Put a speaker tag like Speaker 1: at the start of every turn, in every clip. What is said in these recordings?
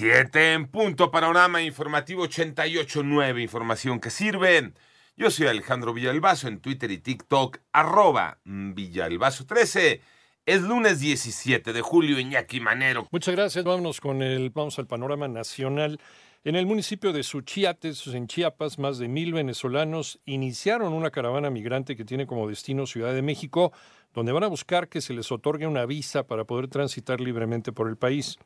Speaker 1: Siete en punto, panorama informativo 88.9, información que sirve. Yo soy Alejandro Villalbazo en Twitter y TikTok, arroba Villalbazo13. Es lunes 17 de julio, Iñaki Manero.
Speaker 2: Muchas gracias, vámonos con el, vamos al panorama nacional. En el municipio de Suchiates, en Chiapas, más de mil venezolanos iniciaron una caravana migrante que tiene como destino Ciudad de México, donde van a buscar que se les otorgue una visa para poder transitar libremente por el país.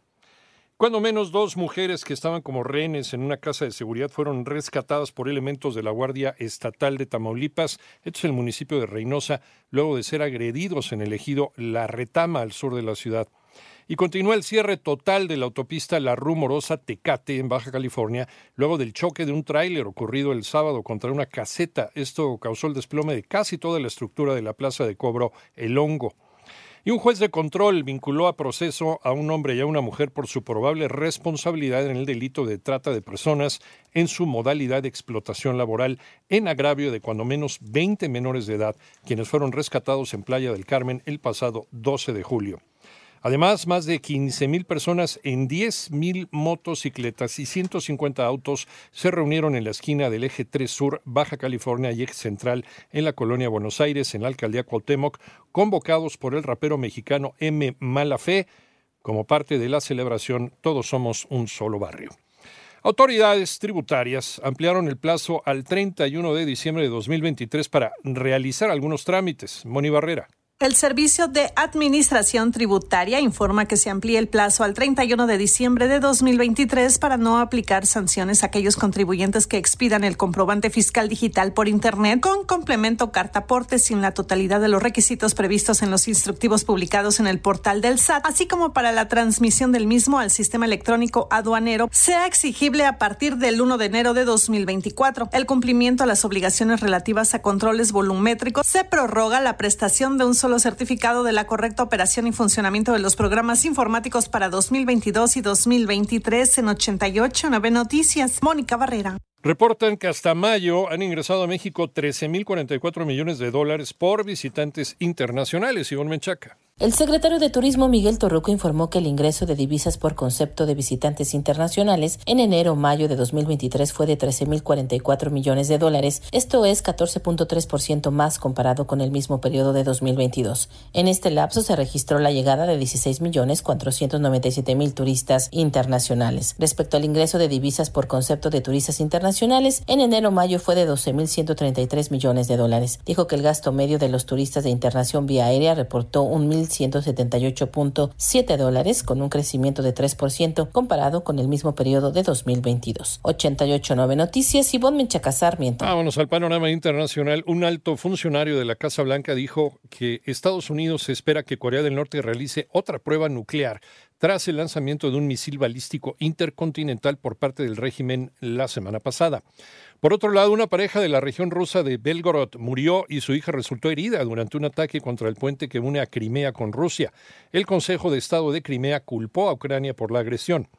Speaker 2: Cuando menos dos mujeres que estaban como rehenes en una casa de seguridad fueron rescatadas por elementos de la Guardia Estatal de Tamaulipas, esto es el municipio de Reynosa, luego de ser agredidos en el ejido La Retama al sur de la ciudad. Y continúa el cierre total de la autopista La Rumorosa Tecate en Baja California, luego del choque de un tráiler ocurrido el sábado contra una caseta. Esto causó el desplome de casi toda la estructura de la plaza de cobro El Hongo. Y un juez de control vinculó a proceso a un hombre y a una mujer por su probable responsabilidad en el delito de trata de personas en su modalidad de explotación laboral en agravio de cuando menos 20 menores de edad, quienes fueron rescatados en Playa del Carmen el pasado 12 de julio. Además, más de 15.000 personas en 10.000 motocicletas y 150 autos se reunieron en la esquina del eje 3 Sur, Baja California y eje central en la colonia Buenos Aires, en la alcaldía Cuauhtémoc, convocados por el rapero mexicano M. Malafé como parte de la celebración Todos somos un solo barrio. Autoridades tributarias ampliaron el plazo al 31 de diciembre de 2023 para realizar algunos trámites. Moni Barrera.
Speaker 3: El Servicio de Administración Tributaria informa que se amplía el plazo al 31 de diciembre de 2023 para no aplicar sanciones a aquellos contribuyentes que expidan el comprobante fiscal digital por Internet con complemento cartaporte sin la totalidad de los requisitos previstos en los instructivos publicados en el portal del SAT, así como para la transmisión del mismo al sistema electrónico aduanero, sea exigible a partir del 1 de enero de 2024. El cumplimiento a las obligaciones relativas a controles volumétricos se prorroga la prestación de un solo certificado de la correcta operación y funcionamiento de los programas informáticos para 2022 y 2023 en 88 9 Noticias. Mónica Barrera.
Speaker 2: Reportan que hasta mayo han ingresado a México 13.044 millones de dólares por visitantes internacionales. Ivonne Menchaca.
Speaker 4: El secretario de Turismo Miguel Torruco informó que el ingreso de divisas por concepto de visitantes internacionales en enero-mayo de 2023 fue de 13.044 millones de dólares, esto es 14.3% más comparado con el mismo periodo de 2022. En este lapso se registró la llegada de 16.497.000 turistas internacionales. Respecto al ingreso de divisas por concepto de turistas internacionales, en enero-mayo fue de 12.133 millones de dólares. Dijo que el gasto medio de los turistas de internación vía aérea reportó un 1.178.7 dólares, con un crecimiento de 3% comparado con el mismo periodo de 2022. 88.9 Noticias, y Menchaca Sarmiento.
Speaker 2: Vámonos al panorama internacional. Un alto funcionario de la Casa Blanca dijo que Estados Unidos espera que Corea del Norte realice otra prueba nuclear tras el lanzamiento de un misil balístico intercontinental por parte del régimen la semana pasada. Por otro lado, una pareja de la región rusa de Belgorod murió y su hija resultó herida durante un ataque contra el puente que une a Crimea con Rusia. El Consejo de Estado de Crimea culpó a Ucrania por la agresión.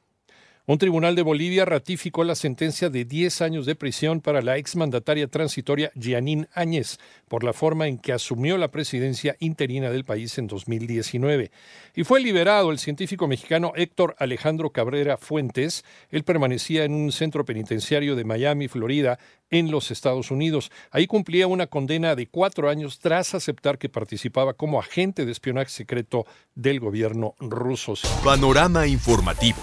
Speaker 2: Un tribunal de Bolivia ratificó la sentencia de 10 años de prisión para la exmandataria transitoria Gianín Áñez por la forma en que asumió la presidencia interina del país en 2019. Y fue liberado el científico mexicano Héctor Alejandro Cabrera Fuentes. Él permanecía en un centro penitenciario de Miami, Florida, en los Estados Unidos. Ahí cumplía una condena de cuatro años tras aceptar que participaba como agente de espionaje secreto del gobierno ruso.
Speaker 5: Panorama informativo.